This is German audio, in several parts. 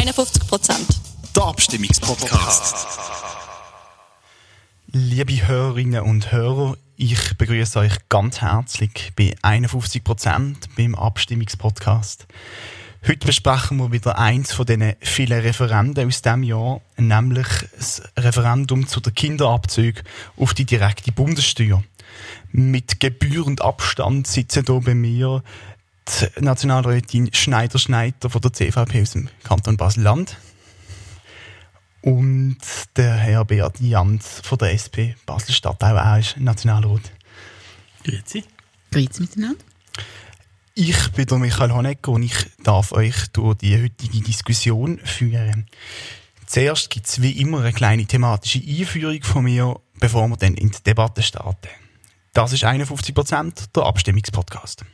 51 Prozent. Der Abstimmungspodcast. Liebe Hörerinnen und Hörer, ich begrüße euch ganz herzlich bei 51 Prozent beim Abstimmungspodcast. Heute besprechen wir wieder eins von diesen vielen Referenden aus diesem Jahr, nämlich das Referendum zu der Kinderabzüge auf die direkte Bundessteuer. Mit gebührend Abstand sitzen hier bei mir die Nationalrätin Schneider-Schneider von der CVP aus dem Kanton Basel-Land und der Herr Beat Jans von der SP Basel-Stadt, auch er ist Nationalrat. Grüezi. Grüezi miteinander. Ich bin der Michael Honecker und ich darf euch durch die heutige Diskussion führen. Zuerst gibt es wie immer eine kleine thematische Einführung von mir, bevor wir dann in die Debatte starten. Das ist 51% der Abstimmungspodcast.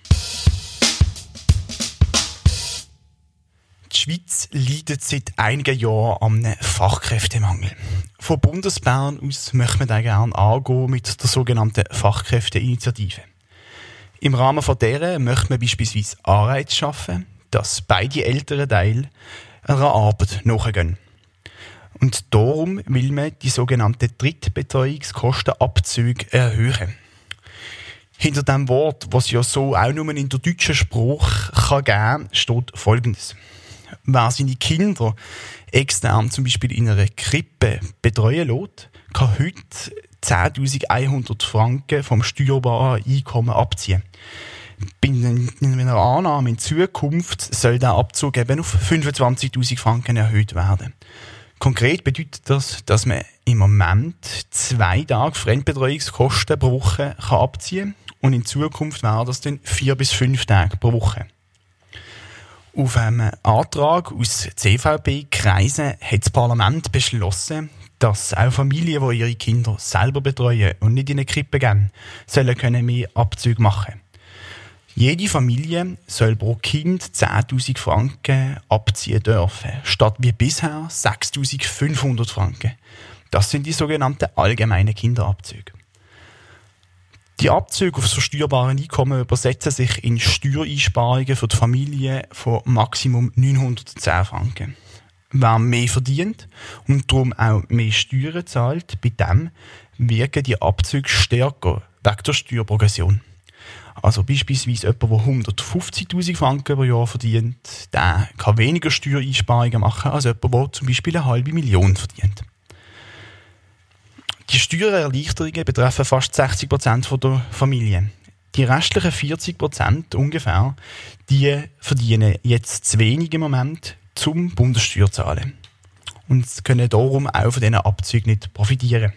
Die Schweiz leidet seit einigen Jahren an einem Fachkräftemangel. Von Bundesbern aus möchte man da gerne angehen mit der sogenannten Fachkräfteinitiative. Im Rahmen von deren möchte man beispielsweise Anreize schaffen, dass beide älteren Teile einer Arbeit nachgehen. Und darum will man die sogenannten Drittbetreuungskostenabzüge erhöhen. Hinter dem Wort, was ja so auch nur in der deutschen Sprache kann geben, steht Folgendes. Wer seine Kinder extern zum Beispiel in einer Krippe betreuen lässt, kann heute 10.100 Franken vom steuerbaren Einkommen abziehen. Bei einer Annahme in Zukunft soll der Abzug eben auf 25.000 Franken erhöht werden. Konkret bedeutet das, dass man im Moment zwei Tage Fremdbetreuungskosten pro Woche kann abziehen kann und in Zukunft wäre das dann vier bis fünf Tage pro Woche. Auf einem Antrag aus CVP-Kreisen hat das Parlament beschlossen, dass auch Familien, die ihre Kinder selber betreuen und nicht in eine Krippe gehen, sollen können mehr Abzüge machen. Jede Familie soll pro Kind 10.000 Franken abziehen dürfen, statt wie bisher 6.500 Franken. Das sind die sogenannten allgemeinen Kinderabzüge. Die Abzüge auf so steuerbaren Einkommen übersetzen sich in Steuereinsparungen für die Familie von Maximum 910 Franken. Wer mehr verdient und darum auch mehr Steuern zahlt, bei dem wirken die Abzüge stärker wegen der Steuerprogression. Also beispielsweise jemand, der 150'000 Franken pro Jahr verdient, der kann weniger Steuereinsparungen machen als jemand, der zum Beispiel eine halbe Million verdient. Die Steuererleichterungen betreffen fast 60 Prozent der Familien. Die restlichen 40 Prozent ungefähr, die verdienen jetzt zu wenig im Moment zum Bundessteuer zahlen. Und können darum auch von diesen Abzügen nicht profitieren.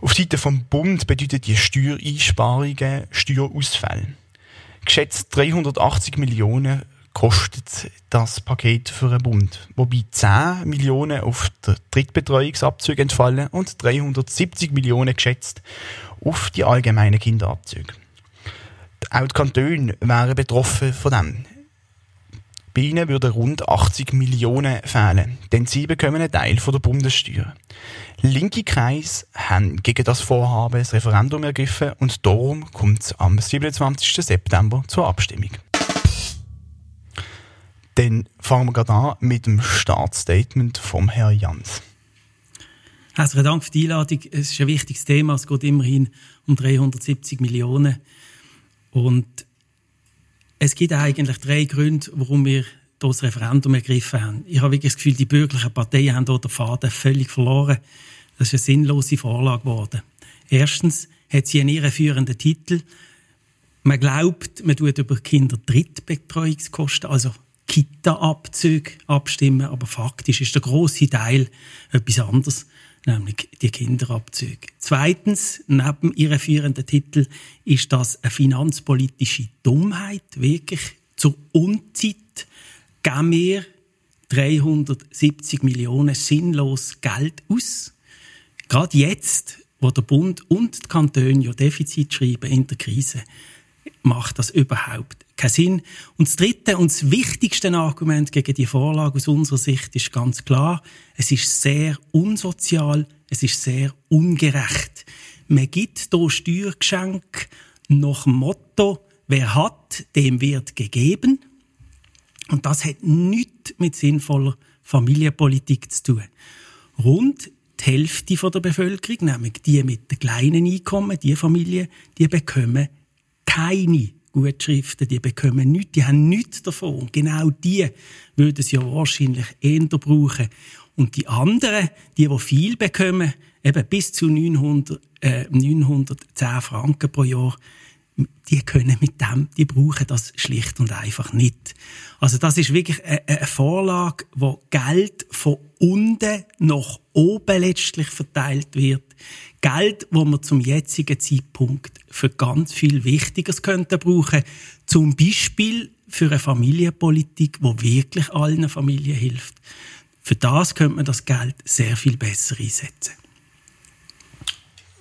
Auf Seite vom Bund bedeutet die Steuereinsparungen Steuerausfälle. Geschätzt 380 Millionen kostet das Paket für einen Bund, wobei 10 Millionen auf den Drittbetreuungsabzug entfallen und 370 Millionen geschätzt auf die allgemeinen Kinderabzüge. Auch die Kantone wären betroffen von dem. Bei ihnen würden rund 80 Millionen fehlen, denn sie bekommen einen Teil von der Bundessteuer. Linke Kreise haben gegen das Vorhaben das Referendum ergriffen und darum kommt es am 27. September zur Abstimmung. Dann fangen wir gerade an mit dem Startstatement vom Herrn Jans. Herzlichen Dank für die Einladung. Es ist ein wichtiges Thema. Es geht immerhin um 370 Millionen. Und es gibt eigentlich drei Gründe, warum wir das Referendum ergriffen haben. Ich habe wirklich das Gefühl, die bürgerlichen Parteien haben dort den Faden völlig verloren. Das ist eine sinnlose Vorlage geworden. Erstens hat sie einen irreführenden Titel. Man glaubt, man tut über Kinder Drittbetreuungskosten, also Kita-Abzüge abstimmen, aber faktisch ist der große Teil etwas anderes, nämlich die Kinderabzüge. Zweitens, neben ihrem führenden Titel, ist das eine finanzpolitische Dummheit, wirklich zur Unzeit geben wir 370 Millionen sinnlos Geld aus. Gerade jetzt, wo der Bund und die Kantone ja Defizit schreiben in der Krise, macht das überhaupt keinen Sinn. Und das dritte und das wichtigste Argument gegen die Vorlage aus unserer Sicht ist ganz klar, es ist sehr unsozial, es ist sehr ungerecht. Man gibt hier Steuergeschenk nach dem Motto, wer hat, dem wird gegeben. Und das hat nichts mit sinnvoller Familienpolitik zu tun. Rund die Hälfte der Bevölkerung, nämlich die mit den kleinen Einkommen, die Familien, die bekommen keine Gutschriften, die bekommen nichts, die haben nichts davon. Und genau die würden es ja wahrscheinlich eher brauchen. Und die anderen, die, die viel bekommen, eben bis zu 900, äh, 910 Franken pro Jahr, die können mit dem, die brauchen das schlicht und einfach nicht. Also das ist wirklich eine, Vorlage, wo Geld von unten nach oben letztlich verteilt wird. Geld, wo man zum jetzigen Zeitpunkt für ganz viel Wichtiges könnte brauchen. Zum Beispiel für eine Familienpolitik, wo wirklich allen Familien hilft. Für das könnte man das Geld sehr viel besser einsetzen.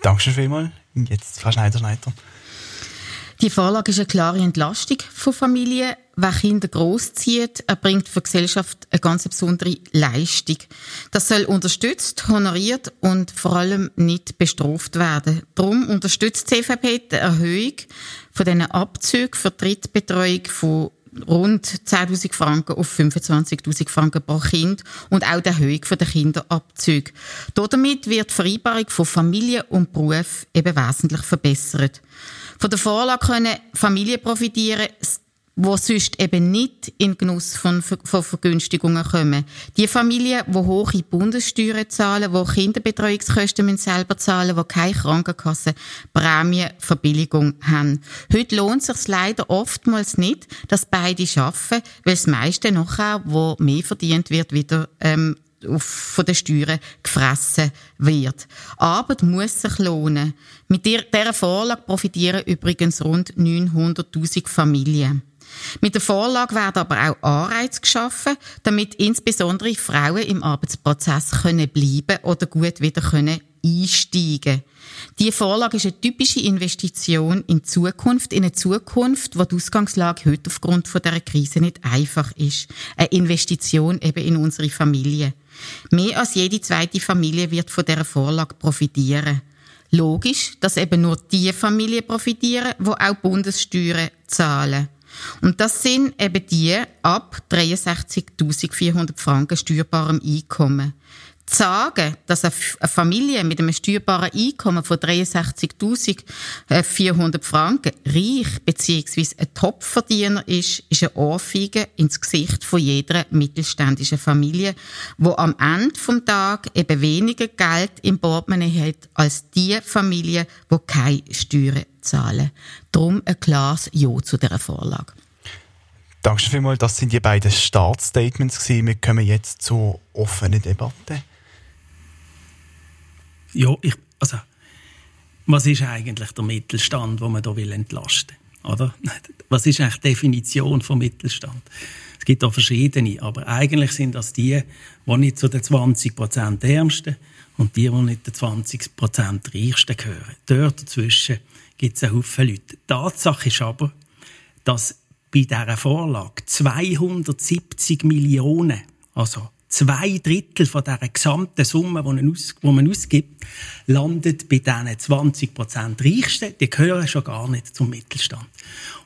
Dankeschön vielmals. Jetzt Frau Schneider-Schneider. Die Vorlage ist eine klare Entlastung von Familien. Wer Kinder großzieht, erbringt für die Gesellschaft eine ganz besondere Leistung. Das soll unterstützt, honoriert und vor allem nicht bestraft werden. Darum unterstützt die CVP die Erhöhung von diesen Abzügen für Drittbetreuung von rund 10.000 Franken auf 25.000 Franken pro Kind und auch die Erhöhung der Kinderabzüge. Damit wird die Vereinbarung von Familie und Beruf eben wesentlich verbessert. Von der Vorlage können Familien profitieren, wo sonst eben nicht in Genuss von, von Vergünstigungen kommen. Die Familien, die hohe Bundessteuern zahlen, die Kinderbetreuungskosten selber zahlen, die keine Krankenkasse Prämienverbilligung haben. Heute lohnt es sich leider oftmals nicht, dass beide arbeiten, weil das meiste nachher, wo mehr verdient wird, wieder ähm, von den Steuern gefressen wird. Arbeit muss sich lohnen. Mit dieser Vorlage profitieren übrigens rund 900.000 Familien. Mit der Vorlage werden aber auch Anreize geschaffen, damit insbesondere Frauen im Arbeitsprozess können bleiben oder gut wieder können einsteigen. Die Vorlage ist eine typische Investition in Zukunft, in eine Zukunft, wo die Ausgangslage heute aufgrund von der Krise nicht einfach ist. Eine Investition eben in unsere Familie. Mehr als jede zweite Familie wird von der Vorlage profitieren. Logisch, dass eben nur die Familien profitieren, wo auch Bundessteuern zahlen. Und das sind eben die ab 63.400 Franken steuerbarem Einkommen zu sagen, dass eine Familie mit einem steuerbaren Einkommen von 63.400 Franken reich bzw. ein Topverdiener ist, ist eine Ohrfeige ins Gesicht von jeder mittelständischen Familie, wo am Ende vom Tag eben weniger Geld im Portemonnaie hat als die Familie, wo keine Steuern zahlen. Darum ein klares Ja zu dieser Vorlage. Danke vielmals. Das sind die beiden Startstatements. Wir kommen jetzt zur offenen Debatte. Ja, ich, also, was ist eigentlich der Mittelstand, den man da will entlasten oder? Was ist eigentlich die Definition von Mittelstand? Es gibt da verschiedene, aber eigentlich sind das die, die nicht zu den 20% Ärmsten und die, die nicht zu den 20% Reichsten gehören. Dort dazwischen gibt es einen Haufen Leute. Tatsache ist aber, dass bei dieser Vorlage 270 Millionen, also zwei Drittel von dieser gesamten Summe, die man, ausgibt, landet bei diesen 20 Prozent Reichsten. Die gehören schon gar nicht zum Mittelstand.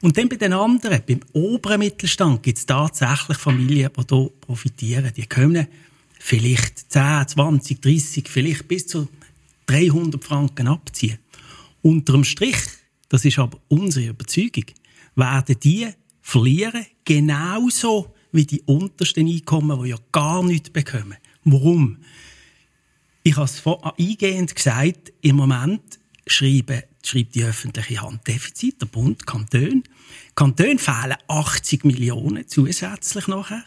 Und dann bei den anderen, beim oberen Mittelstand, gibt es tatsächlich Familien, die hier profitieren. Die können vielleicht 10, 20, 30, vielleicht bis zu 300 Franken abziehen. Unterm Strich, das ist aber unsere Überzeugung, werden die verlieren, genauso wie die untersten Einkommen, die ja gar nichts bekommen. Warum? Ich habe es eingehend gesagt, im Moment schreiben, schreibt die öffentliche Hand Defizit, der Bund, Kanton. Kanton fehlen 80 Millionen zusätzlich nachher.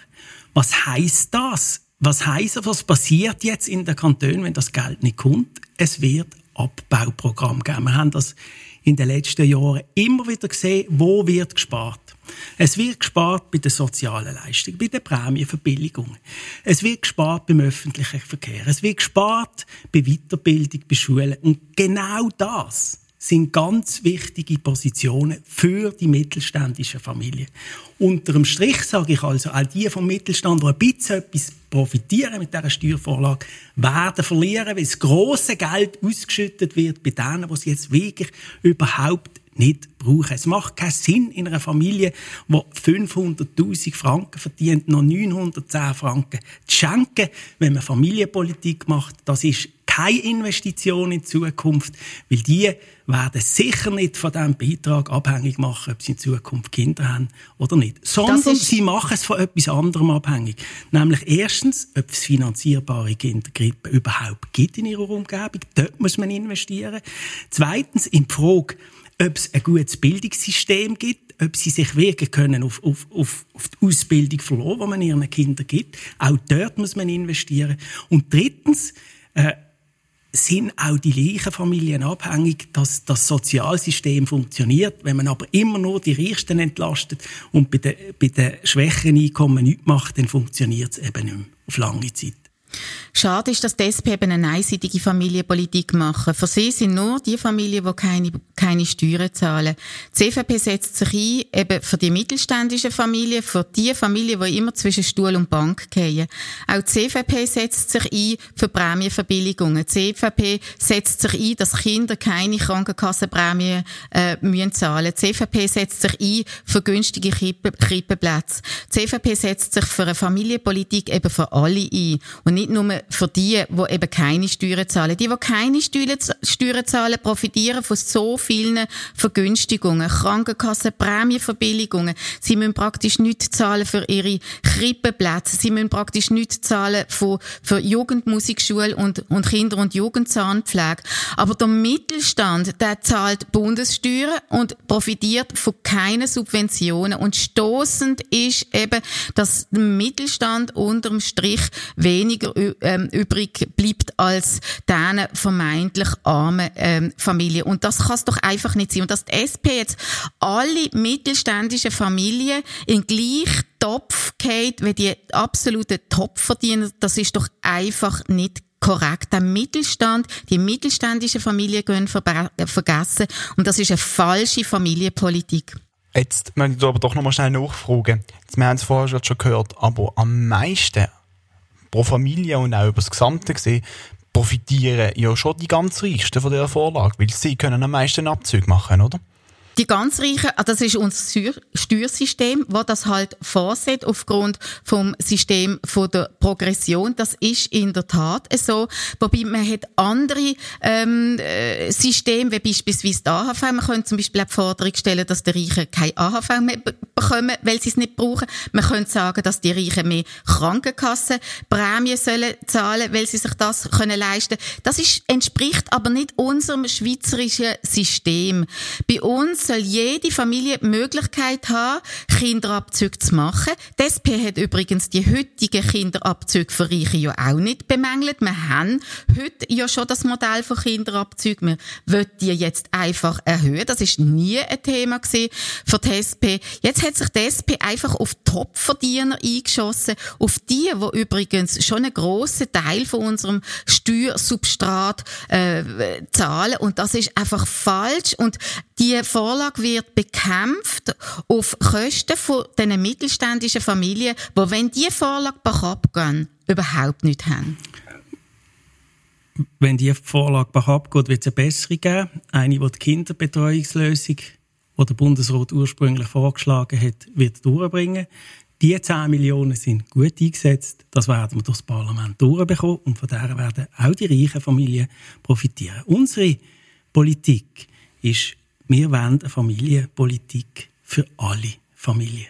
Was heißt das? Was heißt was passiert jetzt in der Kanton, wenn das Geld nicht kommt? Es wird Abbauprogramm geben. Wir haben das in den letzten Jahren immer wieder gesehen, wo wird gespart. Es wird gespart bei den sozialen Leistungen, bei den Prämienverbilligungen. Es wird gespart beim öffentlichen Verkehr. Es wird gespart bei Weiterbildung, bei Schulen. Und genau das sind ganz wichtige Positionen für die mittelständische Familie. Unter dem Strich sage ich also, all die vom Mittelstand, die ein bisschen etwas profitieren mit dieser Steuervorlage, werden verlieren, weil das grosse Geld ausgeschüttet wird bei denen, die es jetzt wirklich überhaupt nicht brauchen. Es macht keinen Sinn in einer Familie, die 500.000 Franken verdient, noch 910 Franken zu schenken, wenn man Familienpolitik macht. Das ist keine Investition in die Zukunft, weil die werden sicher nicht von diesem Beitrag abhängig machen, ob sie in Zukunft Kinder haben oder nicht. Sondern sie machen es von etwas anderem abhängig. Nämlich erstens, ob es finanzierbare Kindergrippe überhaupt gibt in ihrer Umgebung. Dort muss man investieren. Zweitens, in die Frage, ob es ein gutes Bildungssystem gibt, ob sie sich wirklich können auf, auf, auf, auf die Ausbildung verlassen, die man ihren Kindern gibt. Auch dort muss man investieren. Und drittens, äh, sind auch die reichen Familien abhängig, dass das Sozialsystem funktioniert. Wenn man aber immer nur die Reichsten entlastet und bei den, bei den schwächeren Einkommen nichts macht, dann funktioniert es eben nicht mehr auf lange Zeit. Schade ist, dass die SP eben eine einseitige Familienpolitik machen. Für sie sind nur die Familien, die keine, keine Steuern zahlen. Die CVP setzt sich ein, eben für die mittelständischen Familien, für die Familien, die immer zwischen Stuhl und Bank gehen. Auch die CVP setzt sich ein für Prämienverbilligungen. Die CVP setzt sich ein, dass Kinder keine Krankenkassenprämien äh, müssen zahlen. Die CVP setzt sich ein für günstige Krippe, Krippenplätze. Die CVP setzt sich für eine Familienpolitik eben für alle ein. Und nicht nur für die, die eben keine Steuern zahlen. Die, die keine Steuern zahlen, profitieren von so vielen Vergünstigungen. Krankenkassen, Prämienverbilligungen. Sie müssen praktisch nichts zahlen für ihre Krippenplätze. Sie müssen praktisch nichts zahlen für, für Jugendmusikschule und, und Kinder- und Jugendzahnpflege. Aber der Mittelstand, der zahlt Bundessteuern und profitiert von keinen Subventionen. Und stoßend ist eben, dass der Mittelstand unterm Strich weniger ähm, übrig bleibt als diesen vermeintlich armen ähm, Familien. Und das kann es doch einfach nicht sein. Und dass die SP jetzt alle mittelständischen Familien in gleich Topf geht, wie die absoluten Topverdiener, das ist doch einfach nicht korrekt. Der Mittelstand, die mittelständischen Familien gehen vergessen. Und das ist eine falsche Familienpolitik. Jetzt möchte ich aber doch noch mal schnell nachfragen. Jetzt, wir haben es vorher schon gehört, aber am meisten pro Familie und auch über das Gesamte gesehen, profitieren ja schon die ganz Reichsten von dieser Vorlage, weil sie können am meisten Abzüge machen, oder? Die ganz Reichen, ah, das ist unser Steuersystem, wo das halt vorsieht aufgrund vom System von der Progression. Das ist in der Tat so. Wobei man hat andere ähm, äh, Systeme, wie beispielsweise die AHV. Man könnte zum Beispiel auch die Forderung stellen, dass die Reichen keine AHV mehr bekommen, weil sie es nicht brauchen. Man könnte sagen, dass die Reichen mehr Krankenkassenprämien sollen zahlen, weil sie sich das können leisten. Das ist, entspricht aber nicht unserem schweizerischen System. Bei uns soll jede Familie die Möglichkeit haben, Kinderabzüge zu machen. Die SP hat übrigens die heutigen Kinderabzüge für Reiche ja auch nicht bemängelt. Wir haben heute ja schon das Modell von Kinderabzügen. Wir wollen die jetzt einfach erhöhen. Das ist nie ein Thema gewesen für die SP. Jetzt hat sich die SP einfach auf Topverdiener eingeschossen, auf die, wo übrigens schon einen grossen Teil von unserem Steuersubstrat äh, zahlen. Und das ist einfach falsch. Und die Vorlage wird bekämpft auf Kosten von mittelständischen Familien, die, wenn die Vorlage gehen, überhaupt nicht haben. Wenn die Vorlage abgeht, wird es eine bessere geben. Eine, die die Kinderbetreuungslösung, die der Bundesrat ursprünglich vorgeschlagen hat, wird durchbringen. Die 10 Millionen sind gut eingesetzt. Das werden wir durch das Parlament durchbekommen. Und von der werden auch die reichen Familien profitieren. Unsere Politik ist wir wollen eine Familienpolitik für alle Familien.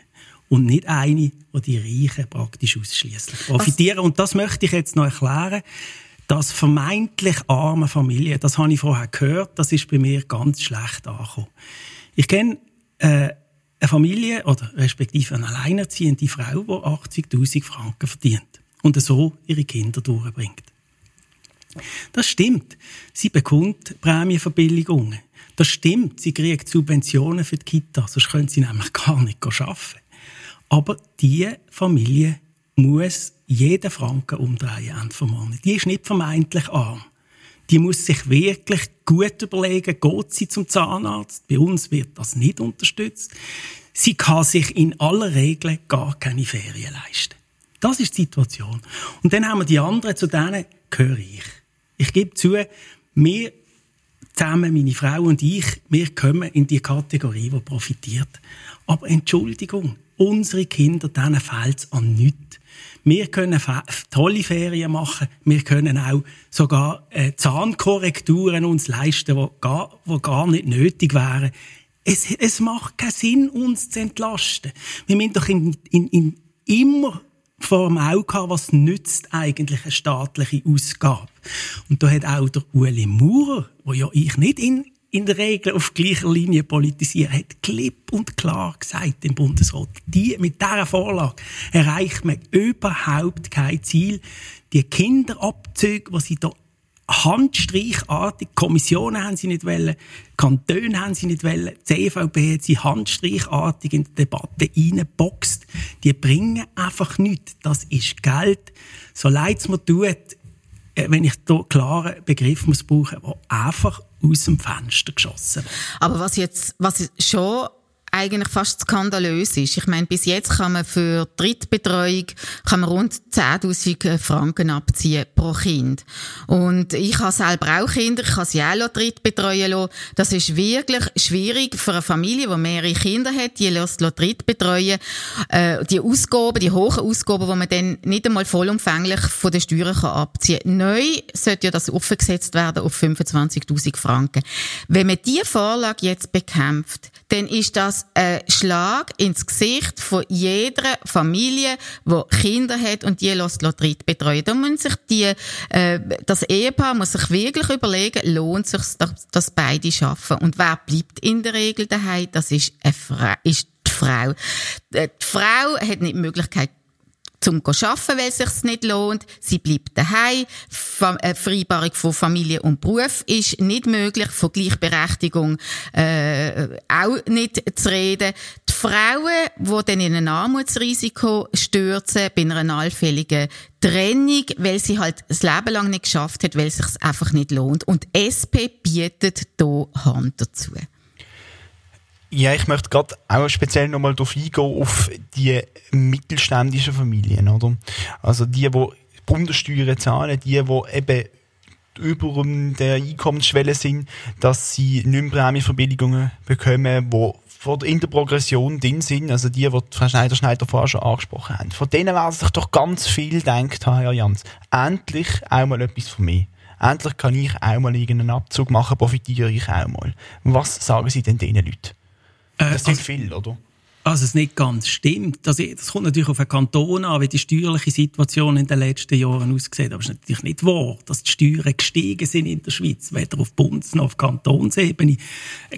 Und nicht eine, wo die Reichen praktisch ausschließlich profitieren. Und das möchte ich jetzt noch erklären. Das vermeintlich arme Familien, das habe ich vorher gehört, das ist bei mir ganz schlecht angekommen. Ich kenne äh, eine Familie oder respektive eine alleinerziehende Frau, die 80.000 Franken verdient und so ihre Kinder durchbringt. Das stimmt. Sie bekommt Prämienverbilligungen. Das stimmt, sie kriegt Subventionen für die Kita, sonst können sie nämlich gar nicht arbeiten. Aber diese Familie muss jeden Franken umdrehen Ende vom Monat. Die ist nicht vermeintlich arm. Die muss sich wirklich gut überlegen, geht sie zum Zahnarzt? Bei uns wird das nicht unterstützt. Sie kann sich in aller Regel gar keine Ferien leisten. Das ist die Situation. Und dann haben wir die anderen, zu denen gehöre ich. Ich gebe zu, mir zusammen, meine Frau und ich, wir kommen in die Kategorie, die profitiert. Aber Entschuldigung, unsere Kinder, denen fehlt es an nichts. Wir können tolle Ferien machen. Wir können auch sogar äh, Zahnkorrekturen uns leisten, die gar, die gar nicht nötig wären. Es, es macht keinen Sinn, uns zu entlasten. Wir müssen doch in, in, in immer vor dem Auge haben, was nützt eigentlich eine staatliche Ausgabe. Und da hat auch der Ueli Maurer, wo ja ich nicht in in der Regel auf gleicher Linie politisieren, hat klipp und klar gesagt im Bundesrat, die, mit dieser Vorlage erreicht man überhaupt kein Ziel. Die Kinderabzüge, die sie da handstreichartig, Kommissionen haben sie nicht wollen, Kantone haben sie nicht wollen, die CVP hat sie handstreichartig in die Debatte reingeboxt. Die bringen einfach nichts. Das ist Geld. So leid es mir tut, äh, wenn ich da klaren Begriff muss brauchen, der einfach aus dem Fenster geschossen wird. Aber was jetzt, was schon eigentlich fast skandalös ist. Ich meine, bis jetzt kann man für Drittbetreuung kann man rund 10.000 Franken abziehen pro Kind. Und ich habe selber auch Kinder, ich kann sie auch drittbetreuen lassen. Das ist wirklich schwierig für eine Familie, die mehrere Kinder hat, die lässt drittbetreuen. Äh, die Ausgaben, die hohen Ausgaben, die man dann nicht einmal vollumfänglich von den Steuern kann abziehen kann. Neu sollte ja das aufgesetzt werden auf 25.000 Franken. Wenn man diese Vorlage jetzt bekämpft, dann ist das ein Schlag ins Gesicht von jeder Familie, die Kinder hat und die lässt Lotterie betreuen. Da müssen sich die, äh, das Ehepaar muss sich wirklich überlegen, lohnt sich dass, dass beide schaffen. Und wer bleibt in der Regel daheim? Das ist, eine Frau, ist die Frau. Äh, die Frau hat nicht die Möglichkeit, zum arbeiten, weil es sich nicht lohnt. Sie bleibt daheim. Äh, Vereinbarung von Familie und Beruf ist nicht möglich. Von Gleichberechtigung äh, auch nicht zu reden. Die Frauen, die dann in ein Armutsrisiko stürzen bei einer allfälligen Trennung, weil sie halt das Leben lang nicht geschafft hat, weil es sich einfach nicht lohnt. Und SP bietet hier Hand dazu. Ja, ich möchte gerade auch speziell nochmal darauf eingehen, auf die mittelständischen Familien, oder? Also die, die Bundessteuern zahlen, die, die eben über der Einkommensschwelle sind, dass sie nicht mehr Prämienverbilligungen bekommen, die in der Progression drin sind, also die, die Frau Schneider-Schneider vorher schon angesprochen haben. Von denen werden sich doch ganz viel gedacht Herr Jans. Endlich auch mal etwas von mir. Endlich kann ich auch mal irgendeinen Abzug machen, profitiere ich auch mal. Was sagen Sie denn diesen Leuten? Äh, das sind also, viel, oder? Also es nicht ganz stimmt. Das, das kommt natürlich auf einen Kanton an, wie die steuerliche Situation in den letzten Jahren aussieht. Aber es ist natürlich nicht wahr, dass die Steuern gestiegen sind in der Schweiz, weder auf Bundes- noch auf Kantonsebene.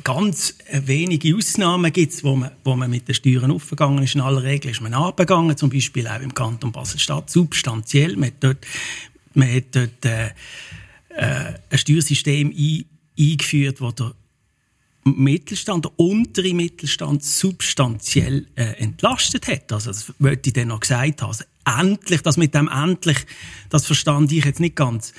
Ganz wenige Ausnahmen gibt es, wo man, wo man mit den Steuern aufgegangen ist. In aller Regel ist man abgegangen, zum Beispiel auch im Kanton Basel-Stadt, substanziell. Man hat dort, man hat dort äh, äh, ein Steuersystem ein, eingeführt, wo der Mittelstand, der untere Mittelstand substanziell äh, entlastet hat. Also das wollte ich dann noch gesagt haben. Also endlich, das mit dem endlich, das verstand ich jetzt nicht ganz.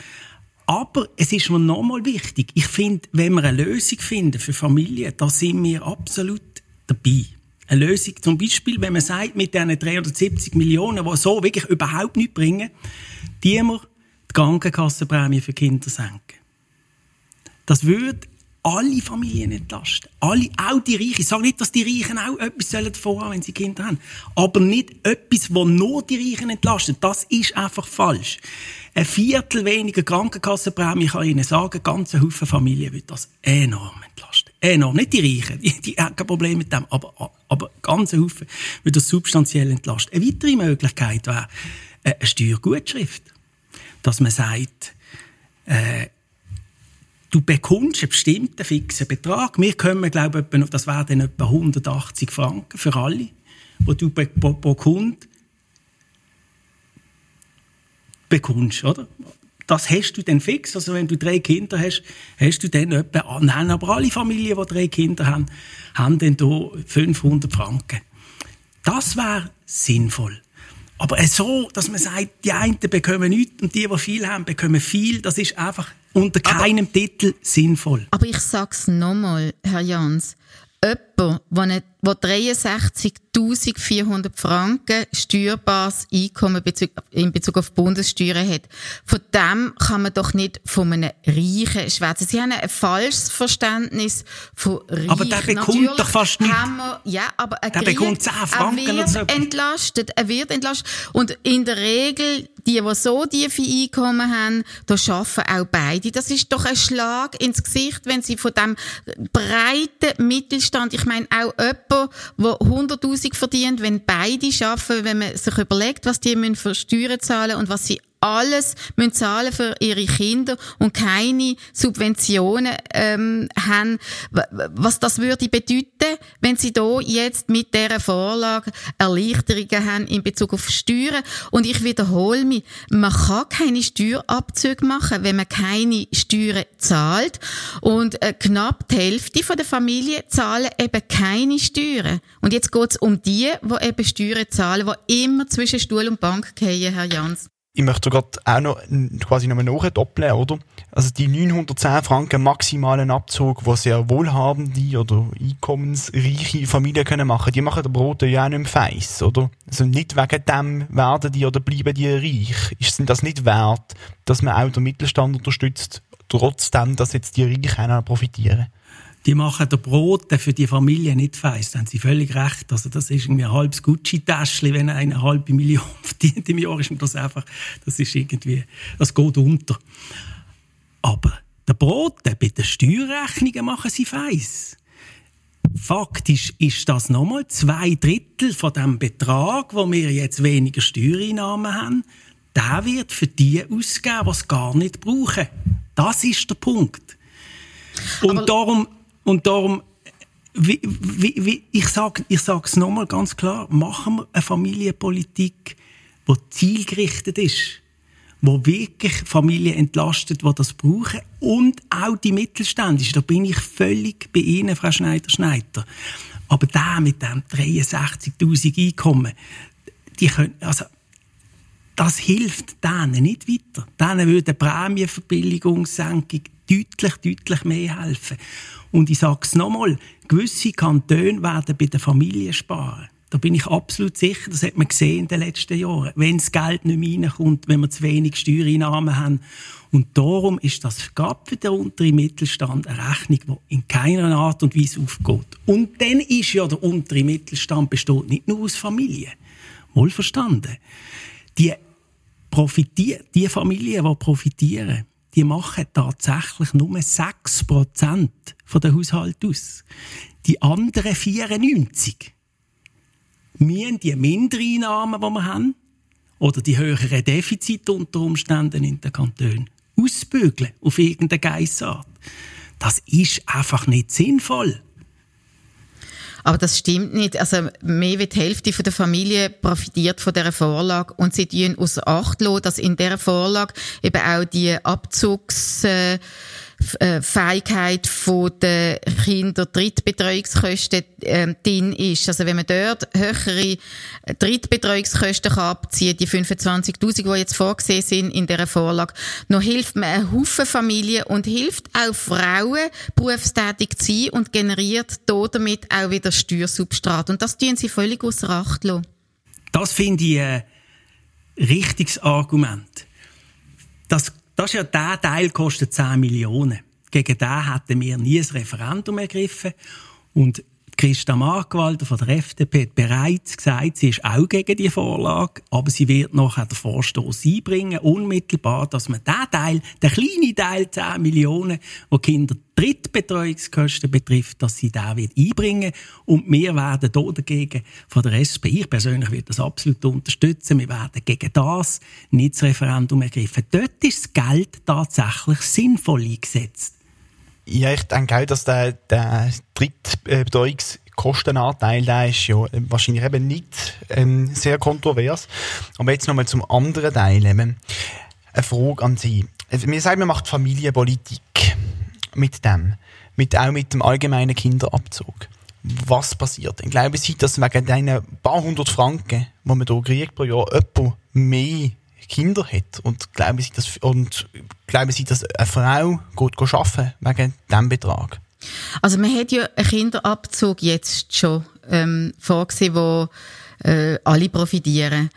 Aber es ist mir nochmal wichtig. Ich finde, wenn wir eine Lösung finden für Familien, da sind wir absolut dabei. Eine Lösung, zum Beispiel, wenn man sagt, mit diesen 370 Millionen, die so wirklich überhaupt nichts bringen, die wir die Krankenkassenprämie für Kinder senken. Das würde alle Familien entlasten. Alle, auch die Reichen. Ich sage nicht, dass die Reichen auch etwas davon haben, wenn sie Kinder haben. Aber nicht etwas, wo nur die Reichen entlastet. Das ist einfach falsch. Ein Viertel weniger Krankenkassenprämie, kann ich Ihnen sagen, ganze Haufen Familien wird das enorm entlasten. Enorm. Nicht die Reichen, die, die haben kein Problem mit dem, aber, aber ganze Haufen wird das substanziell entlasten. Eine weitere Möglichkeit wäre äh, eine Steuergutschrift. Dass man sagt, äh, du bekommst einen bestimmten fixen Betrag. Wir kommen, glaube ich, das wären dann etwa 180 Franken für alle, wo du pro, pro Kunde bekommst, oder? Das hast du dann fix. Also wenn du drei Kinder hast, hast du dann etwa, nein, aber alle Familien, die drei Kinder haben, haben dann hier 500 Franken. Das wäre sinnvoll. Aber so, dass man sagt, die einen bekommen nichts und die, die viel haben, bekommen viel, das ist einfach unter keinem aber, Titel sinnvoll. Aber ich sag's nochmal, Herr Jans. jemand, der, der 63.400 Franken steuerbares Einkommen in Bezug auf Bundessteuern hat, von dem kann man doch nicht von einem Reichen schwätzen. Sie haben ein falsches Verständnis von Reich. Aber der bekommt Natürlich doch fast nicht. Wir, ja, aber der Krieg, bekommt 10 Franken er wird entlastet. Er wird entlastet. Und in der Regel, die, die so tiefe Einkommen haben, da arbeiten auch beide. Das ist doch ein Schlag ins Gesicht, wenn sie von dem breiten Mittelstand, ich meine auch jemand, der 100'000 verdient, wenn beide arbeiten, wenn man sich überlegt, was die für Steuern zahlen und was sie alles müssen zahlen für ihre Kinder und keine Subventionen ähm, haben. Was das würde bedeuten, wenn sie da jetzt mit dieser Vorlage Erleichterungen haben in Bezug auf Steuern? Und ich wiederhole mich, man kann keine Steuerabzüge machen, wenn man keine Steuern zahlt. Und äh, knapp die Hälfte der Familien zahlen eben keine Steuern. Und jetzt geht es um die, die eben Steuern zahlen, die immer zwischen Stuhl und Bank gehen, Herr Jans ich möchte gerade auch noch quasi noch nachdoppeln, oder? Also die 910 Franken maximalen Abzug, was sehr wohlhabende oder einkommensreiche Familien können machen, die machen der Brote ja auch nicht mehr feiss, oder? Also nicht wegen dem werden die oder bleiben die reich. Ist das nicht wert, dass man auch den Mittelstand unterstützt, trotzdem, dass jetzt die Reichen auch profitieren? Die machen der Brot für die Familie nicht feiss. Da haben sie völlig recht. Also das ist irgendwie ein halbes Gucci-Täschchen, wenn er eine halbe Million verdient im Jahr, ist mir das einfach, das ist irgendwie, das geht unter. Aber der Brot, bei den Steuerrechnungen machen sie feiss. Faktisch ist das nochmal zwei Drittel von dem Betrag, wo wir jetzt weniger Steuereinnahmen haben, der wird für die ausgeben, was gar nicht brauchen. Das ist der Punkt. Und Aber darum und darum, wie, wie, wie, ich sage ich sag's nochmal ganz klar, machen wir eine Familienpolitik, die zielgerichtet ist, wo wirklich Familien entlastet, die das brauchen und auch die Mittelständischen. Da bin ich völlig bei Ihnen, Frau Schneider-Schneider. Aber der mit dem 63.000 Einkommen, die können, also, das hilft denen nicht weiter. Denen würde eine Prämienverbilligungssenkung deutlich, deutlich mehr helfen. Und ich sage es nochmal, gewisse Kantone werden bei den Familien sparen. Da bin ich absolut sicher, das hat man gesehen in den letzten Jahren. Wenn das Geld nicht mehr reinkommt, wenn wir zu wenig Steuereinnahmen haben. Und darum ist das gerade für den unteren Mittelstand eine Rechnung, die in keiner Art und Weise aufgeht. Und dann ist ja der untere Mittelstand besteht nicht nur aus Familien. Wohlverstanden. Die profitieren, die Familien, die profitieren, die machen tatsächlich nur 6% von der Haushalt aus. Die anderen 94 müssen die Mindereinnahmen, die wir haben, oder die höheren Defizite unter Umständen in den Kantonen ausbügeln auf irgendeine Geissart. Das ist einfach nicht sinnvoll. Aber das stimmt nicht. Also mehr wie die Hälfte der Familie profitiert von dieser Vorlage und sie tun aus Acht lassen, dass in dieser Vorlage eben auch die Abzugs äh, äh, Fähigkeit von der Kinder Drittbetreuungskosten äh, drin ist. Also wenn man dort höhere Drittbetreuungskosten kann abziehen, die 25.000, die jetzt vorgesehen sind in dieser Vorlage, noch hilft man einen Haufen Familien und hilft auch Frauen, berufstätig zu sein und generiert damit auch wieder Steuersubstrat. Und das tun sie völlig außer Acht lassen. Das finde ich ein richtiges Argument. Das das ist ja der Teil, kostet 10 Millionen. Gegen den hätten wir nie ein Referendum ergriffen. Und Christa Markwalder von der FDP hat bereits gesagt, sie ist auch gegen die Vorlage, aber sie wird nachher den Vorstoß einbringen, unmittelbar, dass man den Teil, den kleinen Teil, 10 Millionen, wo Kinder Drittbetreuungskosten betrifft, dass sie da wird einbringen und wir werden hier dagegen von der SP, ich persönlich würde das absolut unterstützen, wir werden gegen das nicht das Referendum ergriffen. Dort ist das Geld tatsächlich sinnvoll eingesetzt. Ja, ich denke auch, dass der, der Drittbetreuungskostenanteil, der ist ja wahrscheinlich eben nicht ähm, sehr kontrovers. Aber jetzt nochmal zum anderen Teil. Eben. Eine Frage an Sie. Also, wir sagen, man macht Familienpolitik mit dem. Mit, auch mit dem allgemeinen Kinderabzug. Was passiert? Ich glaube, Sie, dass wegen diesen paar hundert Franken, die man hier kriegt pro Jahr, jemand mehr Kinder hat und glauben Sie, dass, und glauben Sie, dass eine Frau geht arbeiten wegen diesem Betrag? Also man hat ja einen Kinderabzug jetzt schon ähm, vorgesehen, wo äh, alle profitieren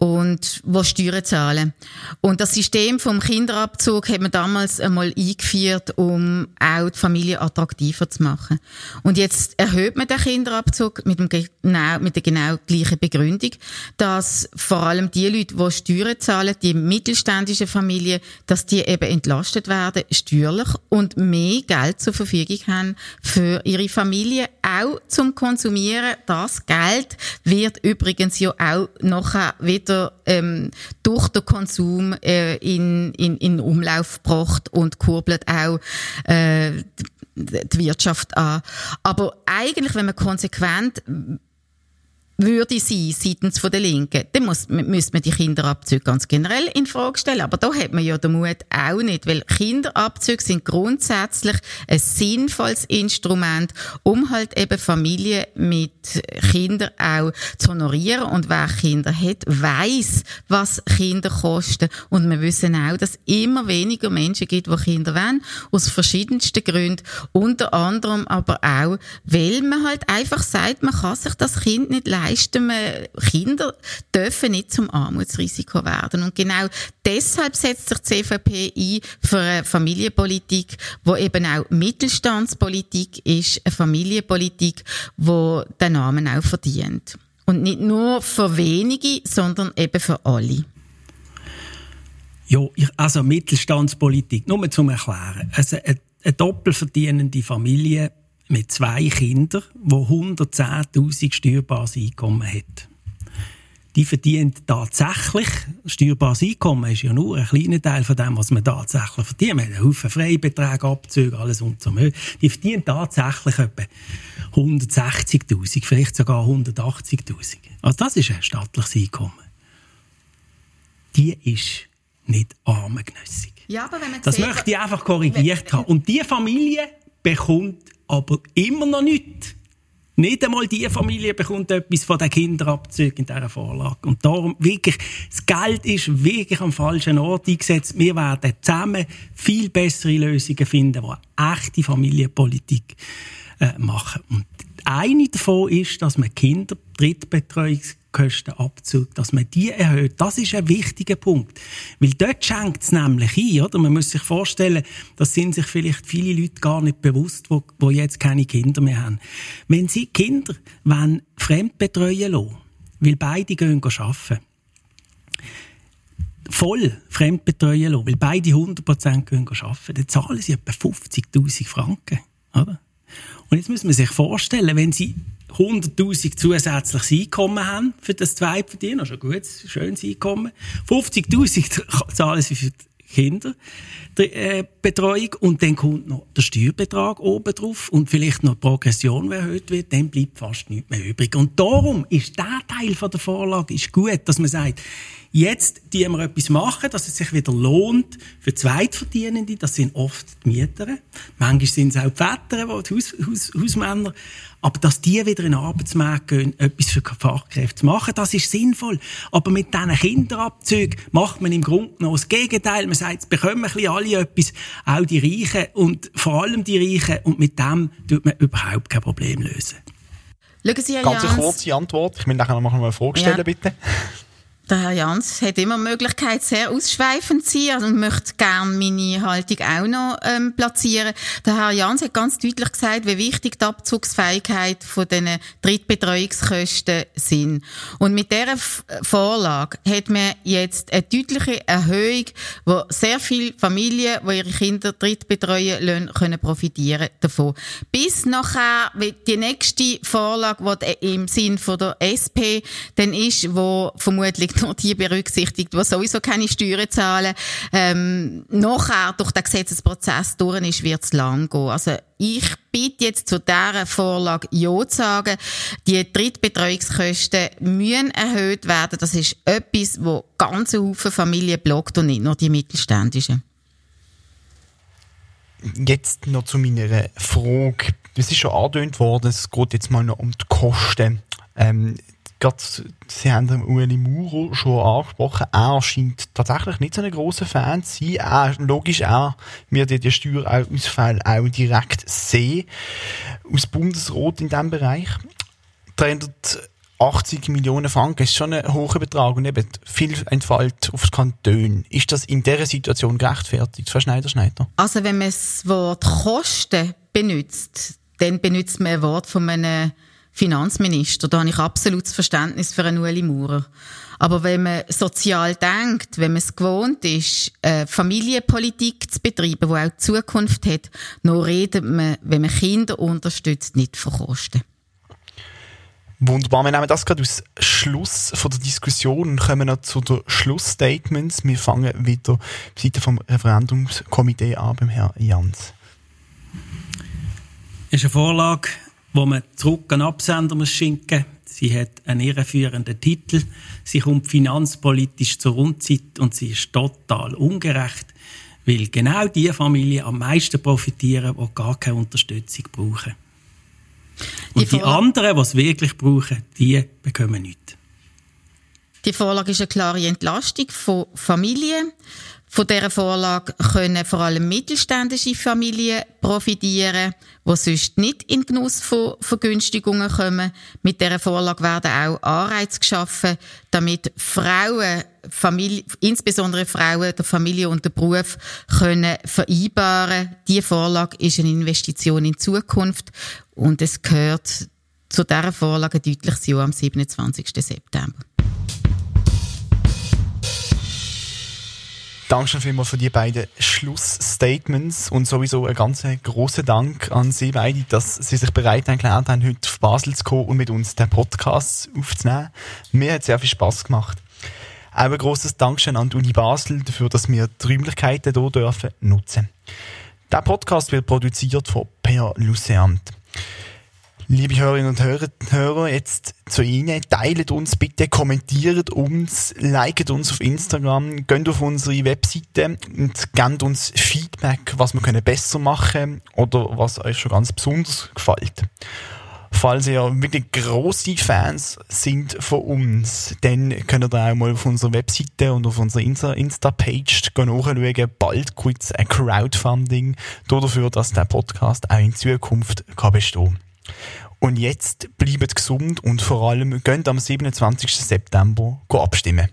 und wo Steuern zahlen. Und das System vom Kinderabzug hat man damals einmal eingeführt, um auch die Familie attraktiver zu machen. Und jetzt erhöht man den Kinderabzug mit, dem genau, mit der genau gleichen Begründung, dass vor allem die Leute, die Steuern zahlen, die mittelständischen Familien, dass die eben entlastet werden, steuerlich und mehr Geld zur Verfügung haben für ihre Familie, auch zum Konsumieren. Das Geld wird übrigens ja auch nachher wieder wieder ähm, durch den Konsum äh, in, in, in Umlauf gebracht und kurbelt auch äh, die Wirtschaft an. Aber eigentlich, wenn man konsequent würde sein seitens von der Linken, dann muss, müsste man die Kinderabzüge ganz generell in Frage stellen. Aber da hat man ja den Mut auch nicht, weil Kinderabzüge sind grundsätzlich ein sinnvolles Instrument, um halt eben Familien mit Kindern auch zu honorieren. Und wer Kinder hat, weiß, was Kinder kosten. Und wir wissen auch, dass immer weniger Menschen gibt, die Kinder wollen, aus verschiedensten Gründen. Unter anderem aber auch, weil man halt einfach sagt, man kann sich das Kind nicht leisten leisten wir, Kinder dürfen nicht zum Armutsrisiko werden. Und genau deshalb setzt sich die CVP ein für eine Familienpolitik, wo eben auch Mittelstandspolitik ist, eine Familienpolitik, wo den Namen auch verdient. Und nicht nur für wenige, sondern eben für alle. Ja, also Mittelstandspolitik, nur zum Erklären. Also eine, eine doppelverdienende Familie mit zwei Kindern, die 110.000 steuerbares Einkommen hat. Die verdient tatsächlich, steuerbares Einkommen ist ja nur ein kleiner Teil von dem, was man tatsächlich verdient. Man hat einen Haufen Freibeträge, Abzüge, alles und so. Die verdient tatsächlich etwa 160.000, vielleicht sogar 180.000. Also das ist ein staatliches Einkommen. Die ist nicht armengenössig. Ja, aber wenn man das möchte ich einfach korrigiert haben. Und die Familie bekommt aber immer noch nichts. Nicht einmal die Familie bekommt etwas von den Kinderabzügen in dieser Vorlage. Und darum wirklich, das Geld ist wirklich am falschen Ort eingesetzt. Wir werden zusammen viel bessere Lösungen finden, die echte Familienpolitik äh, machen. Und eine davon ist, dass man Kinder Drittbetreuungs Kostenabzug, dass man die erhöht, das ist ein wichtiger Punkt. Weil dort schenkt es nämlich ein, oder? Man muss sich vorstellen, das sind sich vielleicht viele Leute gar nicht bewusst, wo, wo jetzt keine Kinder mehr haben. Wenn sie Kinder wollen, fremd betreuen lassen, weil beide gehen arbeiten, voll fremd betreuen lassen, weil beide 100% gehen arbeiten, dann zahlen sie etwa 50'000 Franken, oder? Und jetzt muss man sich vorstellen, wenn sie 100.000 zusätzliches Einkommen haben für das Zweitverdienen, also ein gutes, schönes Einkommen. 50.000 zahlen sie für die Kinderbetreuung äh, und dann kommt noch der Steuerbetrag oben drauf und vielleicht noch die Progression, die erhöht wird, dann bleibt fast nichts mehr übrig. Und darum ist der Teil der Vorlage ist gut, dass man sagt, Jetzt die wir etwas machen, dass es sich wieder lohnt für Zweitverdienende. Das sind oft die Mieter. Manchmal sind es auch die Väter, die Haus, Haus, Hausmänner. Aber dass die wieder in den Arbeitsmarkt gehen, etwas für Fachkräfte zu machen, das ist sinnvoll. Aber mit diesen Kinderabzügen macht man im Grunde noch das Gegenteil. Man sagt, es bekommen ein bisschen alle etwas, auch die Reichen und vor allem die Reichen. Und mit dem tut man überhaupt kein Problem lösen. Schauen Sie, Ganz eine kurze Antwort. Ich will nachher noch mal eine Frage stellen, ja. bitte. Der Herr Jans hat immer die Möglichkeit, sehr ausschweifend zu sein also und möchte gerne meine Haltung auch noch ähm, platzieren. Der Herr Jans hat ganz deutlich gesagt, wie wichtig die Abzugsfähigkeit von diesen Drittbetreuungskosten sind. Und mit dieser Vorlage hat man jetzt eine deutliche Erhöhung, wo sehr viele Familien, die ihre Kinder drittbetreuen lassen, können profitieren davon. Bis nachher, die nächste Vorlage, die im Sinn der SP dann ist, wo vermutlich nur die berücksichtigt, die sowieso keine Steuern zahlen. Ähm, nachher durch den Gesetzesprozess durch ist, wird es lang gehen. Also ich bitte jetzt zu dieser Vorlage Ja zu sagen. Die Drittbetreuungskosten müssen erhöht werden. Das ist etwas, wo ganze Haufen Familien blockt und nicht nur die mittelständischen. Jetzt noch zu meiner Frage. Es ist schon angedeutet worden, es geht jetzt mal noch um die Kosten. Ähm, Gerade, Sie haben den Ueli Muro schon angesprochen. Er scheint tatsächlich nicht so ein grosser Fan zu sein. Er, logisch, er wird die Steuerausfälle auch direkt sehen. Aus Bundesrat in diesem Bereich. 380 Millionen Franken ist schon ein hoher Betrag und eben viel entfällt auf die Kantone. Ist das in dieser Situation gerechtfertigt, Frau Schneider-Schneider? Also wenn man das Wort Kosten benutzt, dann benutzt man ein Wort von einem Finanzminister. Da habe ich absolutes Verständnis für einen Ueli Maurer. Aber wenn man sozial denkt, wenn man es gewohnt ist, äh, Familienpolitik zu betreiben, die auch Zukunft hat, noch redet man, wenn man Kinder unterstützt, nicht von Kosten. Wunderbar, wir nehmen das gerade als Schluss von der Diskussion und kommen noch zu den Schlussstatements. Wir fangen wieder die Seite vom Referendumskomitee an beim Herrn Jans. Es ist eine Vorlage, wo man zurück an Absender muss schinken. Sie hat einen irreführenden Titel. Sie kommt finanzpolitisch zur Rundzeit und sie ist total ungerecht, weil genau die Familien am meisten profitieren, die gar keine Unterstützung brauchen. Und die, die anderen, die es wirklich brauchen, die bekommen nichts. Die Vorlage ist eine klare Entlastung von Familien. Von dieser Vorlage können vor allem mittelständische Familien profitieren, die sonst nicht in Genuss von Vergünstigungen kommen. Mit dieser Vorlage werden auch Anreize geschaffen, damit Frauen, Familie, insbesondere Frauen, der Familie und der Beruf können vereinbaren. Diese Vorlage ist eine Investition in Zukunft und es gehört zu dieser Vorlage Ja am 27. September. Danke vielmals für die beiden Schlussstatements und sowieso ein ganz großer Dank an Sie beide, dass Sie sich bereit erklärt haben, heute auf Basel zu kommen und mit uns den Podcast aufzunehmen. Mir hat sehr viel Spaß gemacht. Auch ein grosses Dankeschön an die Uni Basel dafür, dass wir die Räumlichkeiten hier dürfen nutzen. Der Podcast wird produziert von Per Luceant. Liebe Hörerinnen und Hörer, Hörer, jetzt zu Ihnen. Teilt uns bitte, kommentiert uns, liket uns auf Instagram, geht auf unsere Webseite und gebt uns Feedback, was wir können besser machen oder was euch schon ganz besonders gefällt. Falls ihr wirklich grosse Fans sind von uns, dann könnt ihr auch mal auf unserer Webseite und auf unserer Insta-Page nachschauen. Bald kurz ein Crowdfunding dafür, dass der Podcast auch in Zukunft kann bestehen kann. Und jetzt bleibt gesund und vor allem gönnt am 27. September abstimmen.